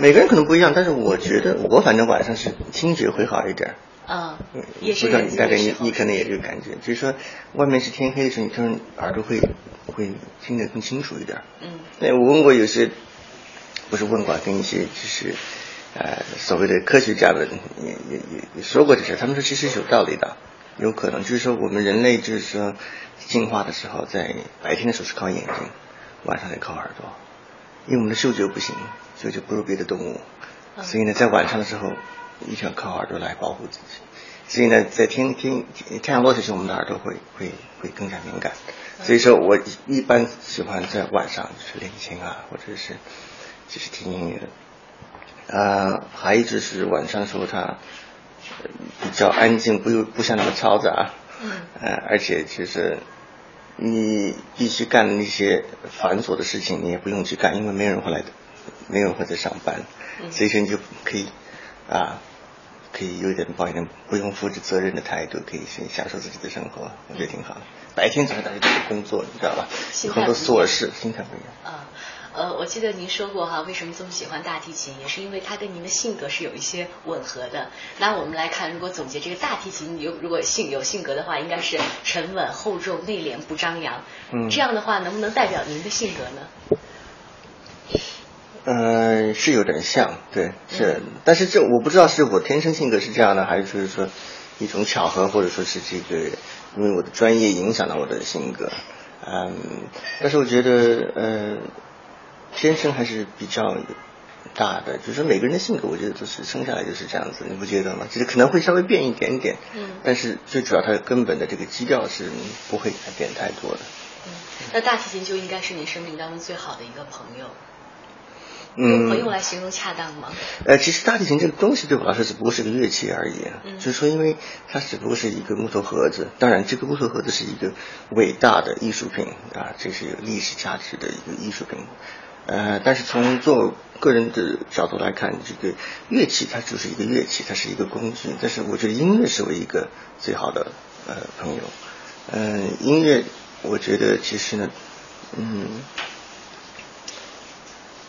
每个人可能不一样，但是我觉得我反正晚上是听觉会好一点。啊，嗯，也是不知道你大概你你可能也这个感觉，就是说外面是天黑的时候，你突然耳朵会会听得更清楚一点。嗯那，我问过有些，不是问过，跟一些就是呃所谓的科学家们也也也也说过这事，他们说其实是有道理的，有可能就是说我们人类就是说进化的时候，在白天的时候是靠眼睛，晚上得靠耳朵，因为我们的嗅觉不行，嗅觉不如别的动物，嗯所以呢，在晚上的时候一定要靠耳朵来保护自己。所以呢，在天天太阳落下去，我们的耳朵会会会更加敏感。所以说我一般喜欢在晚上就是练琴啊，或者是就是听音乐。啊，还一直是晚上的时候它呃比较安静，不不像那么嘈杂。嗯呃，而且就是你必须干的那些繁琐的事情，你也不用去干，因为没有人会来，没有人会在上班，嗯所以说你就可以啊，可以有点抱一点不用负起责任的态度，可以先享受自己的生活，我觉得挺好的。白天早上大家都是工作，你知道吧？有很多琐事，心态不一样。啊。呃，我记得您说过哈，为什么这么喜欢大提琴，也是因为它跟您的性格是有一些吻合的。那我们来看，如果总结这个大提琴，有如果性有性格的话，应该是沉稳、厚重、内敛、不张扬。嗯这样的话，能不能代表您的性格呢？嗯，是有点像，对，是，但是这我不知道是我天生性格是这样的，还是就是说一种巧合，或者说是这个因为我的专业影响了我的性格，嗯，但是我觉得呃，天生还是比较大的，就是说每个人的性格，我觉得都是生下来就是这样子，你不觉得吗？就是可能会稍微变一点点，嗯但是最主要它根本的这个基调是不会改变太多的。嗯，那大提琴就应该是你生命当中最好的一个朋友。嗯，用来形容恰当吗？呃，其实大提琴这个东西对我来说只不过是个乐器而已，嗯就是说，因为它只不过是一个木头盒子，当然这个木头盒子是一个伟大的艺术品啊，这是有历史价值的一个艺术品。呃，但是从做个人的角度来看，这个乐器它就是一个乐器，它是一个工具。但是我觉得音乐是我一个最好的呃朋友。嗯、音乐我觉得其实呢，嗯。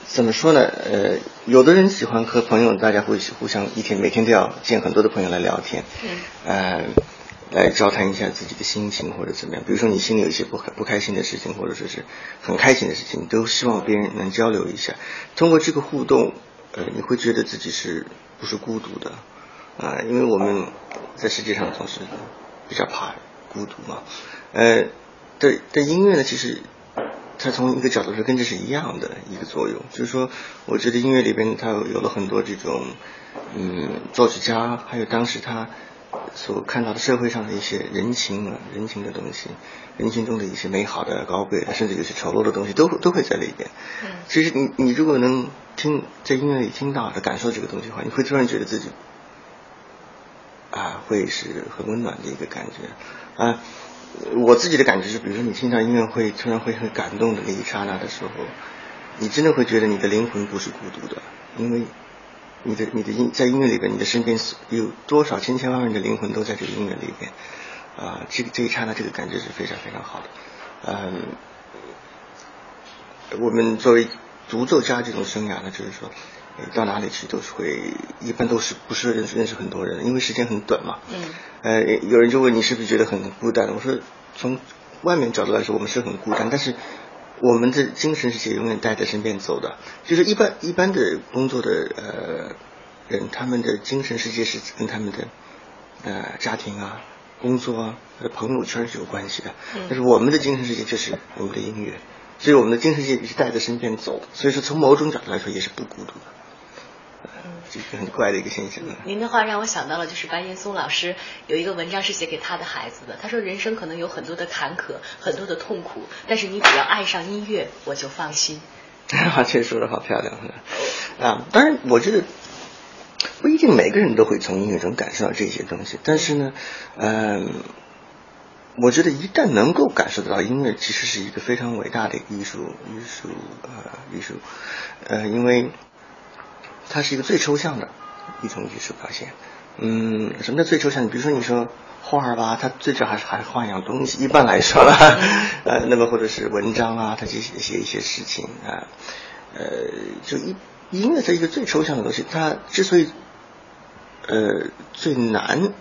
怎么说呢？呃，有的人喜欢和朋友，大家会互相一天每天都要见很多的朋友来聊天，嗯，呃，来交谈一下自己的心情或者怎么样。比如说你心里有一些不开不开心的事情，或者说是很开心的事情，你都希望别人能交流一下。通过这个互动，呃，你会觉得自己是不是孤独的啊、因为我们在世界上总是比较怕孤独嘛。呃，对，对音乐呢，其实它从一个角度说跟这是一样的一个作用，就是说，我觉得音乐里边它有了很多这种，嗯，作曲家还有当时他所看到的社会上的一些人情啊，人情的东西，人情中的一些美好的、高贵的，甚至有些丑陋的东西，都 都会在里边。其实你你如果能听在音乐里听到的感受这个东西的话，你会突然觉得自己啊，会是很温暖的一个感觉啊。我自己的感觉是，比如说你听到音乐会突然会很感动的那一刹那的时候，你真的会觉得你的灵魂不是孤独的，因为你的你的音在音乐里边，你的身边有多少千千万万的灵魂都在这个音乐里边啊，这个这一刹那这个感觉是非常非常好的，嗯。我们作为独奏家这种生涯呢，就是说，到哪里去都是会，一般都是不是认识认识很多人，因为时间很短嘛。嗯。呃，有人就问你是不是觉得很孤单？我说，从外面角度来说，我们是很孤单，但是我们的精神世界永远带在身边走的。就是一般一般的工作的呃人，他们的精神世界是跟他们的呃家庭啊、工作啊、他的朋友圈是有关系的。嗯但是我们的精神世界就是我们的音乐。所以我们的精神世界是带在身边走，所以说从某种角度来说也是不孤独的，呃 这是很怪的一个现象。您的话让我想到了，就是白岩松老师有一个文章是写给他的孩子的。他说，人生可能有很多的坎坷，很多的痛苦，但是你只要爱上音乐，我就放心。这说的好漂亮啊！当然，我觉得不一定每个人都会从音乐中感受到这些东西，但是呢，嗯、我觉得一旦能够感受得到音乐，其实是一个非常伟大的艺术，艺术呃艺术，呃，因为它是一个最抽象的一种艺术表现。嗯，什么叫最抽象？比如说你说画儿吧，它最主要还是还是画一样东西。一般来说啦，呃，那么或者是文章啊，它写写一些事情啊，呃，就音音乐是一个最抽象的东西，它之所以呃最难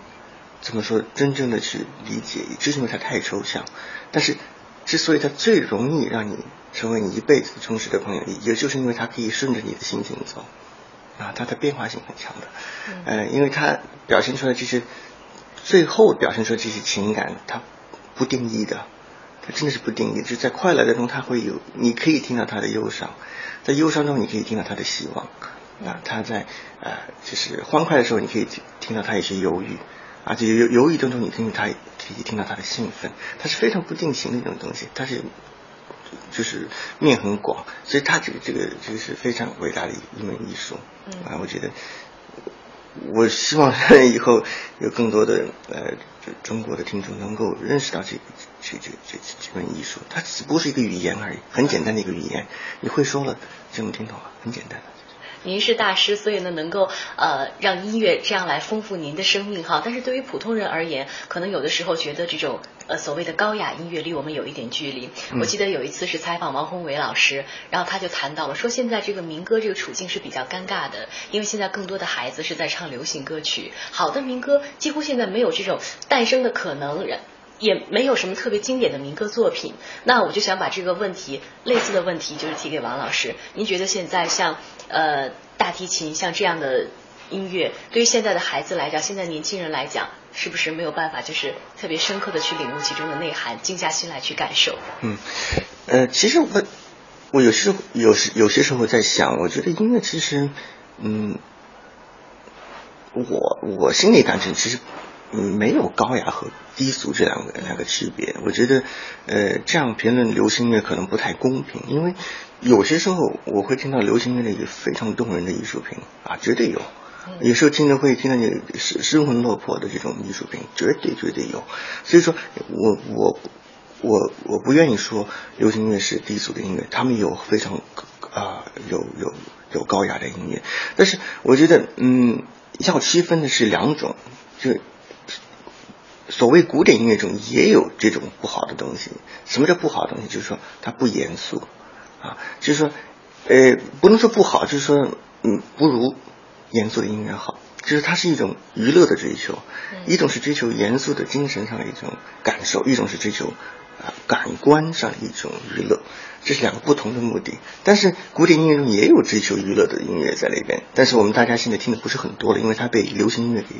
怎么说真正的去理解，就是因为它太抽象。但是之所以它最容易让你成为你一辈子忠实的朋友，也就是因为它可以顺着你的心情走啊，它的变化性很强的。呃，因为它表现出来这些最后表现出来这些情感，它不定义的。它真的是不定义，就在快乐当中，它会有，你可以听到他的忧伤，在忧伤中，你可以听到他的希望，啊，他在呃，就是欢快的时候，你可以听到他有些犹豫，而且犹犹豫当中，你听他可以听到他的兴奋，它是非常不定型的一种东西，它是就是面很广，所以它这个这个这个是非常伟大的一门艺术，啊，我觉得。我希望以后有更多的呃中国的听众能够认识到这这这这这门艺术，它只不过是一个语言而已，很简单的一个语言，你会说了就能听懂了，很简单的。您是大师，所以呢，能够呃让音乐这样来丰富您的生命哈。但是对于普通人而言，可能有的时候觉得这种呃所谓的高雅音乐离我们有一点距离。我记得有一次是采访王宏伟老师，然后他就谈到了说，现在这个民歌这个处境是比较尴尬的，因为现在更多的孩子是在唱流行歌曲，好的民歌几乎现在没有这种诞生的可能。也没有什么特别经典的民歌作品，那我就想把这个问题，类似的问题就是提给王老师。您觉得现在像呃大提琴像这样的音乐，对于现在的孩子来讲，现在年轻人来讲，是不是没有办法就是特别深刻的去领悟其中的内涵，静下心来去感受？嗯，呃，其实我我有时有时有些时候在想，我觉得音乐其实，嗯，我我心里感觉其实。嗯，没有高雅和低俗这两个两个区别。我觉得，呃，这样评论流行音乐可能不太公平，因为有些时候我会听到流行音乐里非常动人的艺术品啊，绝对有。有时候听着会听到你失失魂落魄的这种艺术品，绝对绝对有。所以说我我我我不愿意说流行音乐是低俗的音乐，他们有非常啊有有有高雅的音乐，但是我觉得嗯要区分的是两种，就。所谓古典音乐中也有这种不好的东西。什么叫不好的东西？就是说它不严肃，啊，就是说，呃，不能说不好，就是说，嗯，不如严肃的音乐好。就是它是一种娱乐的追求，一种是追求严肃的精神上的一种感受，一种是追求啊感官上的一种娱乐，这是两个不同的目的。但是古典音乐中也有追求娱乐的音乐在里边，但是我们大家现在听的不是很多了，因为它被流行音乐给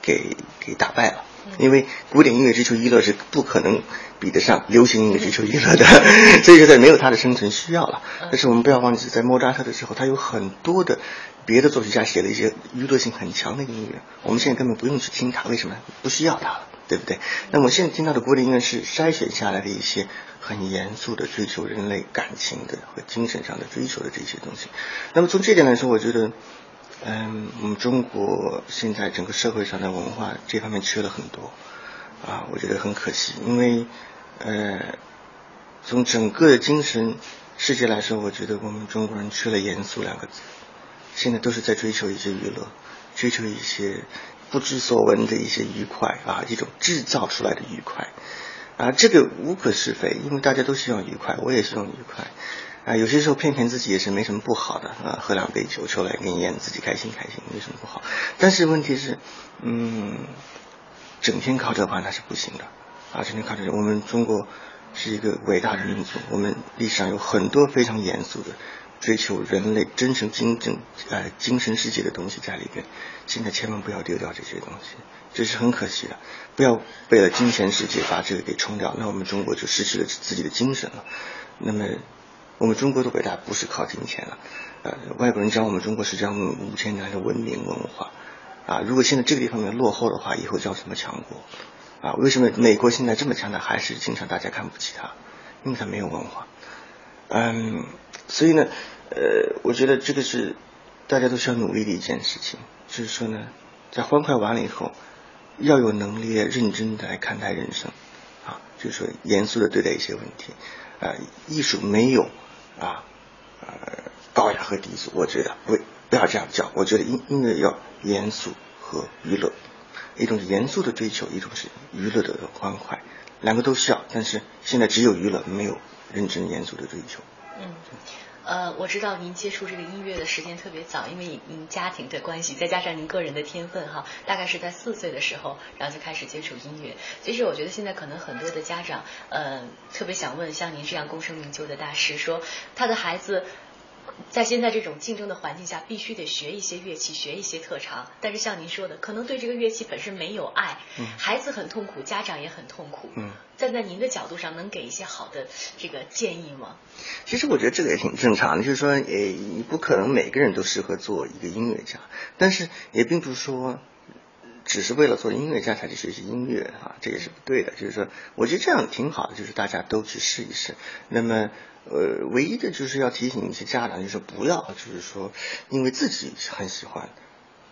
给给打败了。因为古典音乐追求娱乐是不可能比得上流行音乐追求娱乐的，所以说在没有它的生存需要了。但是我们不要忘记，在莫扎特的时候，他有很多的别的作曲家写了一些娱乐性很强的音乐，我们现在根本不用去听它，为什么？不需要它了，对不对？那么现在听到的古典音乐是筛选下来的一些很严肃的追求人类感情的和精神上的追求的这些东西。那么从这点来说，我觉得。嗯，我们中国现在整个社会上的文化这方面缺了很多，啊，我觉得很可惜。因为，呃，从整个的精神世界来说，我觉得我们中国人缺了严肃两个字。现在都是在追求一些娱乐，追求一些不知所闻的一些愉快啊，一种制造出来的愉快啊，这个无可是非，因为大家都希望愉快，我也希望愉快。啊，有些时候骗骗自己也是没什么不好的啊，喝两杯酒出来给你演自己开心开心，没什么不好。但是问题是，嗯，整天靠这话那是不行的啊，整天靠这，我们中国是一个伟大的民族，我们历史上有很多非常严肃的追求人类真诚精神呃精神世界的东西在里边。现在千万不要丢掉这些东西，这是很可惜的。不要为了金钱世界把这个给冲掉，那我们中国就失去了自己的精神了。那么。我们中国的伟大不是靠金钱了，呃，外国人教我们中国是讲五千年的文明文化，啊，如果现在这个地方面落后的话，以后叫什么强国？啊，为什么美国现在这么强大，还是经常大家看不起他？因为他没有文化。嗯，所以呢，呃，我觉得这个是大家都需要努力的一件事情，就是说呢，在欢快完了以后，要有能力认真的来看待人生，啊，就是说严肃的对待一些问题，啊，艺术没有。啊，呃，高雅和低俗，我觉得不不要这样叫。我觉得音音乐要严肃和娱乐，一种是严肃的追求，一种是娱乐的欢快，两个都需要。但是现在只有娱乐，没有认真严肃的追求。嗯，呃，我知道您接触这个音乐的时间特别早，因为您家庭的关系，再加上您个人的天分哈，大概是在四岁的时候，然后就开始接触音乐。其实我觉得现在可能很多的家长，呃，特别想问像您这样功成名就的大师，说他的孩子。在现在这种竞争的环境下，必须得学一些乐器，学一些特长。但是像您说的，可能对这个乐器本身没有爱，孩子很痛苦，家长也很痛苦。嗯，站在您的角度上，能给一些好的这个建议吗？其实我觉得这个也挺正常的，就是说，呃，你不可能每个人都适合做一个音乐家，但是也并不是说。只是为了做音乐家才去学习音乐啊，这也是不对的。就是说，我觉得这样挺好的，就是大家都去试一试。那么，呃，唯一的就是要提醒一些家长，就是不要，就是说，因为自己很喜欢，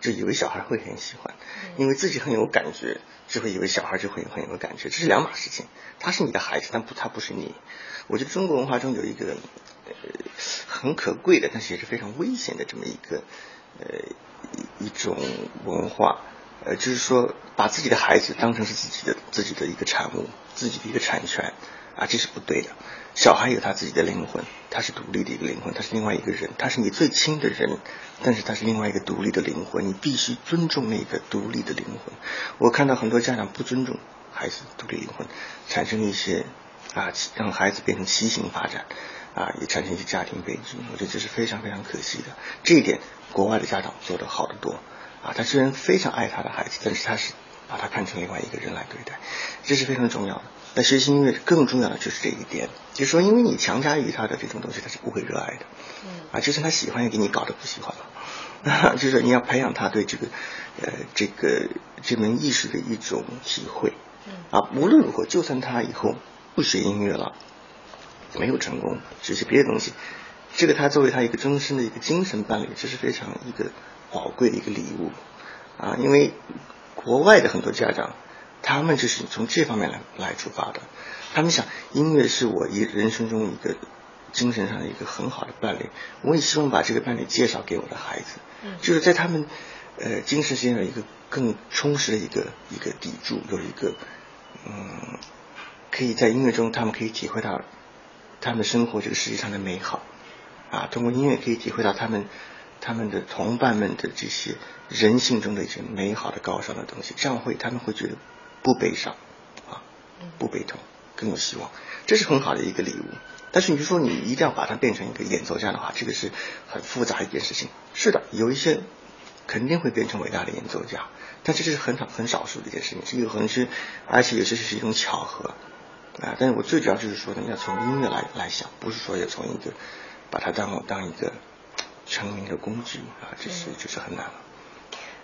就以为小孩会很喜欢；因为自己很有感觉，就会以为小孩就会很有感觉。这是两码事情。他是你的孩子，但不，他不是你。我觉得中国文化中有一个呃很可贵的，但是也是非常危险的这么一个呃一一种文化。呃，就是说，把自己的孩子当成是自己的自己的一个产物，自己的一个产权，啊，这是不对的。小孩有他自己的灵魂，他是独立的一个灵魂，他是另外一个人，他是你最亲的人，但是他是另外一个独立的灵魂，你必须尊重那个独立的灵魂。我看到很多家长不尊重孩子独立灵魂，产生一些啊，让孩子变成畸形发展，啊，也产生一些家庭悲剧。我觉得这是非常非常可惜的。这一点，国外的家长做得好得多。啊，他虽然非常爱他的孩子，但是他是把他看成另外一个人来对待，这是非常重要的。那学习音乐更重要的就是这一点，就是说，因为你强加于他的这种东西，他是不会热爱的。嗯。啊，就算他喜欢，也给你搞得不喜欢了。就是你要培养他对这个，呃，这个这门艺术的一种体会。嗯。啊，无论如何，就算他以后不学音乐了，没有成功，学习别的东西，这个他作为他一个终身的一个精神伴侣，这是非常一个。宝贵的一个礼物，啊，因为国外的很多家长，他们就是从这方面来来出发的。他们想，音乐是我一人生中一个精神上的一个很好的伴侣，我也希望把这个伴侣介绍给我的孩子，就是在他们呃精神上有一个更充实的一个一个底柱，有一个嗯，可以在音乐中，他们可以体会到他们生活这个世界上的美好，啊，通过音乐可以体会到他们。他们的同伴们的这些人性中的一些美好的高尚的东西，这样会他们会觉得不悲伤，啊，不悲痛，更有希望，这是很好的一个礼物。但是你就说你一定要把它变成一个演奏家的话，这个是很复杂一件事情。是的，有一些肯定会变成伟大的演奏家，但这是很少很少数的一件事情，是有可能是，而且有些是一种巧合，啊。但是我最主要就是说呢，要从音乐来来想，不是说要从一个把它当当一个。成名的工具啊，这是就是很难了。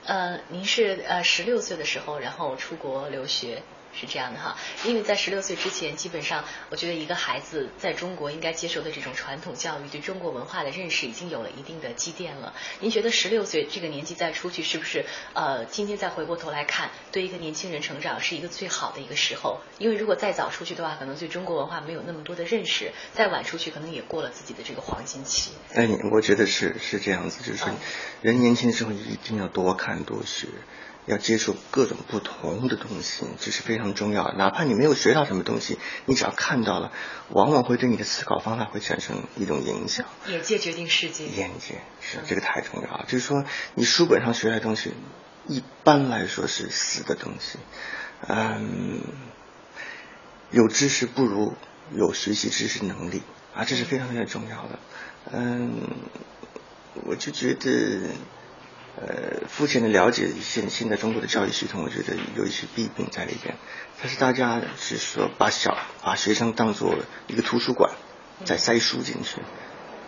呃，您是呃十六岁的时候，然后出国留学。是这样的哈，因为在十六岁之前，基本上我觉得一个孩子在中国应该接受的这种传统教育，对中国文化的认识已经有了一定的积淀了。您觉得十六岁这个年纪再出去，是不是呃，今天再回过头来看，对一个年轻人成长是一个最好的一个时候？因为如果再早出去的话，可能对中国文化没有那么多的认识；再晚出去，可能也过了自己的这个黄金期。哎，我觉得是是这样子，就是人年轻的时候一定要多看多学。要接触各种不同的东西，这是非常重要的。哪怕你没有学到什么东西，你只要看到了，往往会对你的思考方法会产生一种影响。眼界决定世界。眼界是这个太重要了。就是说，你书本上学来的东西，一般来说是死的东西。嗯，有知识不如有学习知识能力啊，这是非常非常重要的。嗯，我就觉得。呃，肤浅的了解现现在中国的教育系统，我觉得有一些弊病在里边。但是大家是说把小把学生当做一个图书馆，在塞书进去，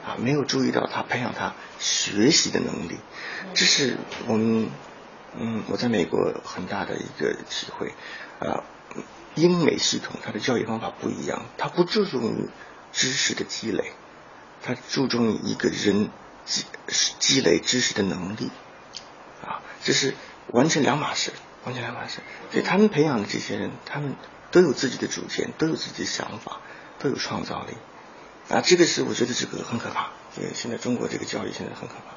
啊，没有注意到他培养他学习的能力。这是我们嗯我在美国很大的一个体会。啊，英美系统它的教育方法不一样，它不注重于知识的积累，它注重于一个人积积累知识的能力。这是完全两码事，完全两码事。所以他们培养的这些人，他们都有自己的主见，都有自己的想法，都有创造力。啊，这个是我觉得这个很可怕。所以，现在中国这个教育现在很可怕。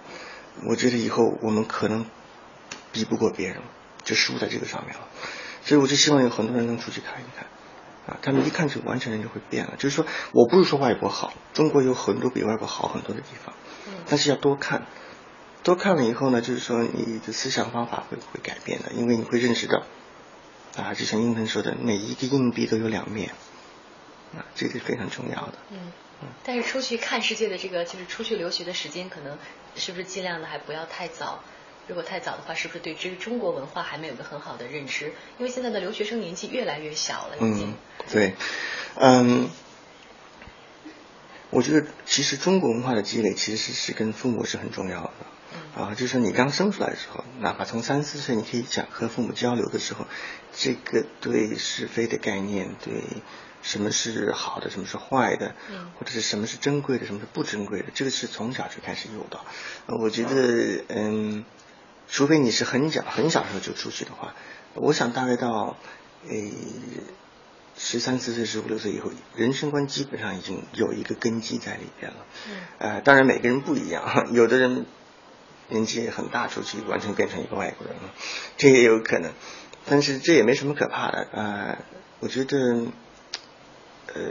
我觉得以后我们可能比不过别人，就输在这个上面了。所以我就希望有很多人能出去看一看，啊，他们一看就完全人就会变了。就是说，我不是说外国好，中国有很多比外国好很多的地方，但是要多看，多看了以后呢，就是说你的思想方法会会改变的，因为你会认识到，啊，就像英文说的，每一个硬币都有两面，啊，这个是非常重要的。嗯，但是出去看世界的这个，就是出去留学的时间，可能是不是尽量的还不要太早？如果太早的话，是不是对这个中国文化还没有个很好的认知？因为现在的留学生年纪越来越小了，已经。嗯，对，嗯，我觉得其实中国文化的积累其实是跟父母是很重要的。啊，就是你刚生出来的时候，哪怕从三四岁，你可以讲和父母交流的时候，这个对是非的概念，对什么是好的，什么是坏的，或者是什么是珍贵的，什么是不珍贵的，这个是从小就开始有的。我觉得，嗯。除非你是很小很小时候就出去的话，我想大概到，呃，十三四岁、十五六岁以后，人生观基本上已经有一个根基在里边了。嗯。呃，当然每个人不一样，有的人年纪很大出去，完全变成一个外国人了，这也有可能。但是这也没什么可怕的啊。我觉得，呃，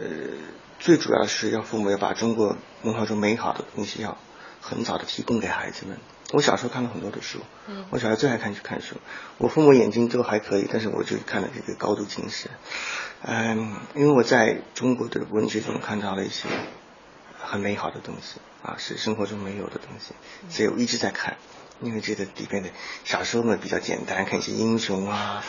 最主要是要父母要把中国文化中美好的东西要很早的提供给孩子们。我小时候看了很多的书，嗯，我小时候最爱看去看书。我父母眼睛都还可以，但是我就看了这个高度近视。嗯，因为我在中国的文学中看到了一些很美好的东西啊，是生活中没有的东西，所以我一直在看。因为觉得里边的小时候嘛比较简单，看一些英雄啊。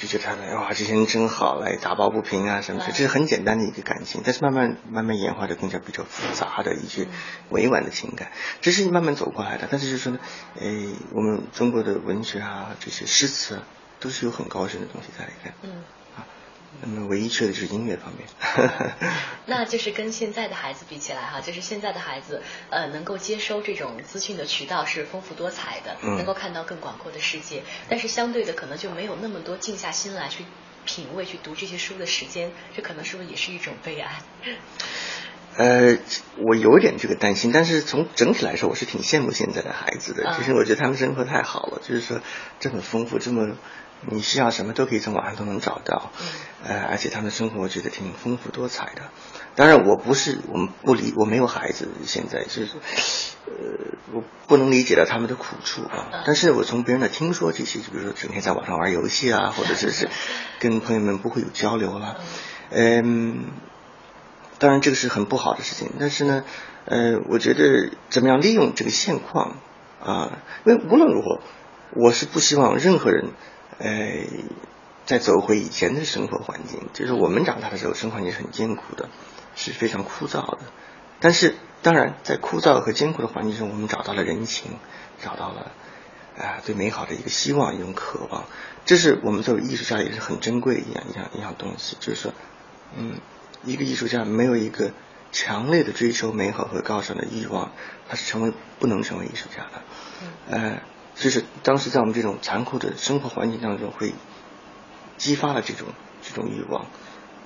就觉得他们哇，这些人真好，来打抱不平啊什么的，这是很简单的一个感情。但是慢慢慢慢演化的更加比较复杂的一些委婉的情感，这是慢慢走过来的。但是就是说呢，哎，我们中国的文学啊，这些诗词都是有很高深的东西在里面。嗯。那么唯一缺的就是音乐方面，那就是跟现在的孩子比起来哈，就是现在的孩子呃能够接收这种资讯的渠道是丰富多彩的，能够看到更广阔的世界，但是相对的可能就没有那么多静下心来去品味、去读这些书的时间，这可能是不是也是一种悲哀？呃，我有点这个担心，但是从整体来说，我是挺羡慕现在的孩子的，其实我觉得他们生活太好了，就是说这么丰富，这么。你需要什么都可以从网上都能找到，呃，而且他们的生活我觉得挺丰富多彩的。当然，我不是我们不理我没有孩子，现在就是呃，我不能理解到他们的苦处啊。但是我从别人的听说这些，就比如说整天在网上玩游戏啊，或者是是跟朋友们不会有交流了，嗯，当然这个是很不好的事情。但是呢，呃，我觉得怎么样利用这个现况啊？因为无论如何，我是不希望任何人。呃，再走回以前的生活环境，就是我们长大的时候，生活环境是很艰苦的，是非常枯燥的。但是，当然，在枯燥和艰苦的环境中，我们找到了人情，找到了啊，对美好的一个希望，一种渴望。这是我们作为艺术家也是很珍贵的一样一样一样东西。就是说，嗯，一个艺术家没有一个强烈的追求美好和高尚的欲望，他是成为不能成为艺术家的。呃。就是当时在我们这种残酷的生活环境当中，会激发了这种这种欲望，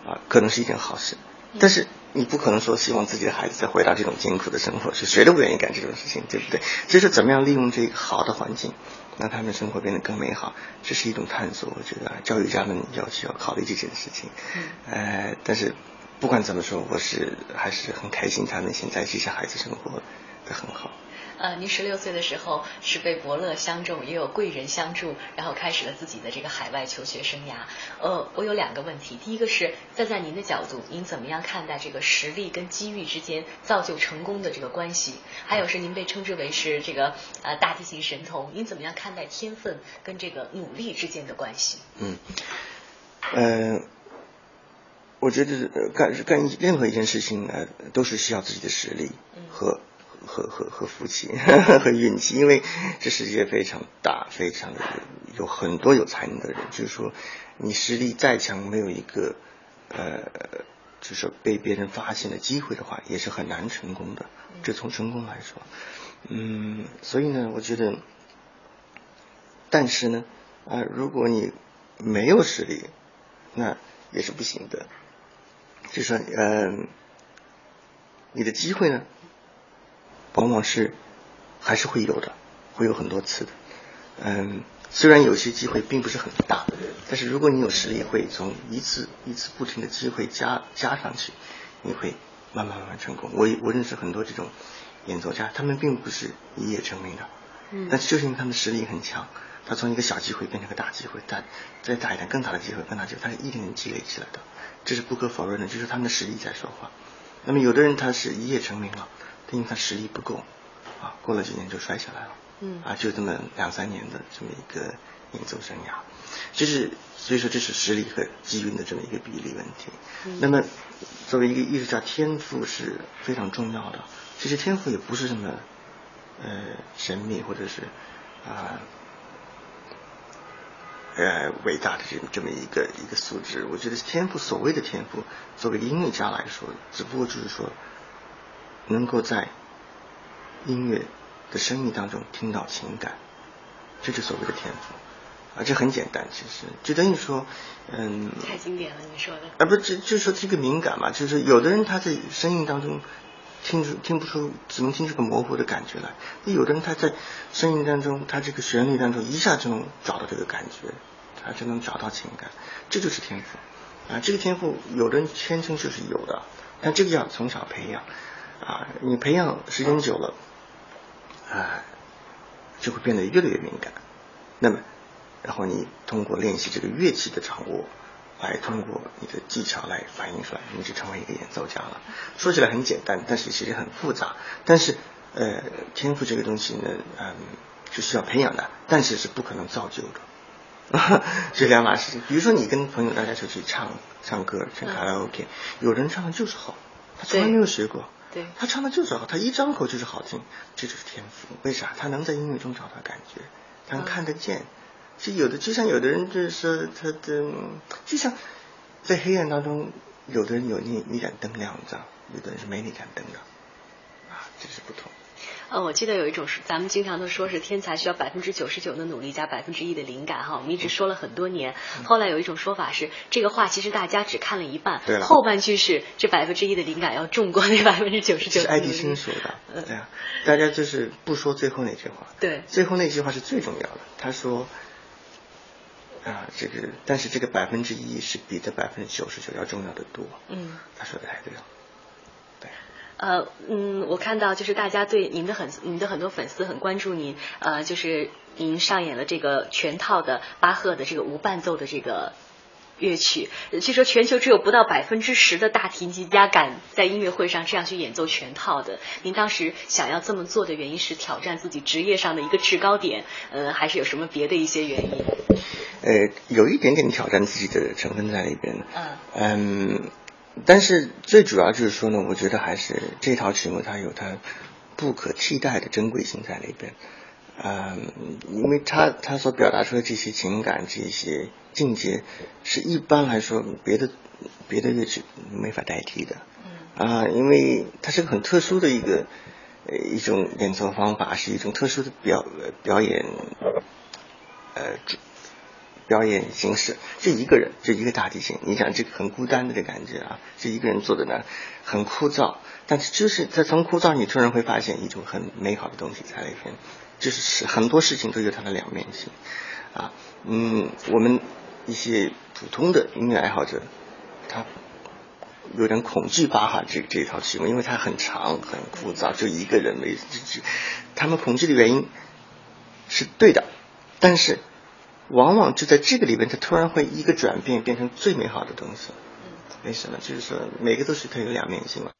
啊，可能是一件好事。但是你不可能说希望自己的孩子再回到这种艰苦的生活，是谁都不愿意干这种事情，对不对？所以说，怎么样利用这个好的环境，让他们生活变得更美好，这是一种探索。我觉得教育家们要需要考虑这件事情。呃，但是不管怎么说，我是还是很开心，他们现在这些孩子生活的很好。呃，您十六岁的时候是被伯乐相中，也有贵人相助，然后开始了自己的这个海外求学生涯。呃，我有两个问题，第一个是站在您的角度，您怎么样看待这个实力跟机遇之间造就成功的这个关系？还有是您被称之为是这个呃大提琴神童，您怎么样看待天分跟这个努力之间的关系？嗯，呃，我觉得干干任何一件事情呃都是需要自己的实力和。和和和福气 和运气，因为这世界非常大，非常的有很多有才能的人。就是说，你实力再强，没有一个呃，就是说被别人发现的机会的话，也是很难成功的。这从成功来说，嗯，所以呢，我觉得，但是呢，啊，如果你没有实力，那也是不行的。就说，嗯，你的机会呢？往往是还是会有的，会有很多次的，嗯，虽然有些机会并不是很大，但是如果你有实力，会从一次一次不停的机会加加上去，你会慢慢慢慢成功。我我认识很多这种演奏家，他们并不是一夜成名的，嗯但是就是因为他们实力很强，他从一个小机会变成个大机会，再再大一点更大的机会，更大的机会，他一点点积累起来的，这是不可否认的，就是他们的实力在说话。那么有的人他是一夜成名了，但因为他实力不够，啊，过了几年就摔下来了。嗯啊，就这么两三年的这么一个演奏生涯，这是所以说这是实力和机运的这么一个比例问题。嗯那么作为一个艺术家，天赋是非常重要的。其实天赋也不是这么呃神秘或者是啊呃伟大的这这么一个一个素质。我觉得天赋，所谓的天赋，作为音乐家来说，只不过就是说能够在音乐的声音当中听到情感，这就是所谓的天赋。啊，这很简单，其实就等于说，嗯，太经典了，你说的。啊，不，就就是说这个敏感嘛，就是有的人他在声音当中听出听不出，只能听出个模糊的感觉来；那有的人他在声音当中，他这个旋律当中一下就能找到这个感觉，他就能找到情感，这就是天赋啊。这个天赋有的人天生就是有的，但这个要从小培养啊，你培养时间久了啊，就会变得越来越敏感。那么，然后你通过练习这个乐器的掌握，来通过你的技巧来反映出来，你就成为一个演奏家了。说起来很简单，但是其实很复杂。但是，呃，天赋这个东西呢，嗯，是需要培养的，但是是不可能造就的，这两码事情。比如说，你跟朋友大家出去唱唱歌，唱卡拉 OK，、有人唱的就是好，他从来没有学过。对他唱的就是好，他一张口就是好听，这就是天赋。为啥？他能在音乐中找到感觉，他能看得见。其实有的，就像有的人就是他的，就像在黑暗当中，有的人有那那盏灯亮着，有的人是没那盏灯的，啊，这是不同。呃，我记得有一种是，咱们经常都说是天才需要百分之九十九的努力加百分之一的灵感哈，我们一直说了很多年。后来有一种说法是，这个话其实大家只看了一半，后半句是这百分之一的灵感要重过那百分之九十九。是爱迪生说的，嗯对啊，大家就是不说最后那句话，对最后那句话是最重要的。他说，啊，这个，但是这个百分之一是比这百分之九十九要重要的多。嗯。他说的太对了，对。呃，嗯，我看到就是大家对您的很，您的很多粉丝很关注您，呃，就是您上演了这个全套的巴赫的这个无伴奏的这个乐曲。呃据说全球只有不到百分之十的大提琴家敢在音乐会上这样去演奏全套的。您当时想要这么做的原因是挑战自己职业上的一个制高点，呃，还是有什么别的一些原因？呃，有一点点挑战自己的成分在里边。嗯嗯，但是最主要就是说呢，我觉得还是这套曲目它有它不可替代的珍贵性在里边。嗯，因为它它所表达出的这些情感、这些境界，是一般来说别的别的乐曲没法代替的。嗯啊，因为它是个很特殊的一个呃一种演奏方法，是一种特殊的表呃表演呃主表演形式。这一个人，这一个大提琴，你想这个很孤单的这感觉啊，这一个人坐在那很枯燥，但是就是在从枯燥，你突然会发现一种很美好的东西在里边，就是是很多事情都有它的两面性啊。嗯，我们一些普通的音乐爱好者，他有点恐惧巴哈这这一套曲目，因为它很长很枯燥，就一个人为，他们恐惧的原因是对的，但是往往就在这个里边，它突然会一个转变，变成最美好的东西。为什么？就是说每个都是它有两面性嘛。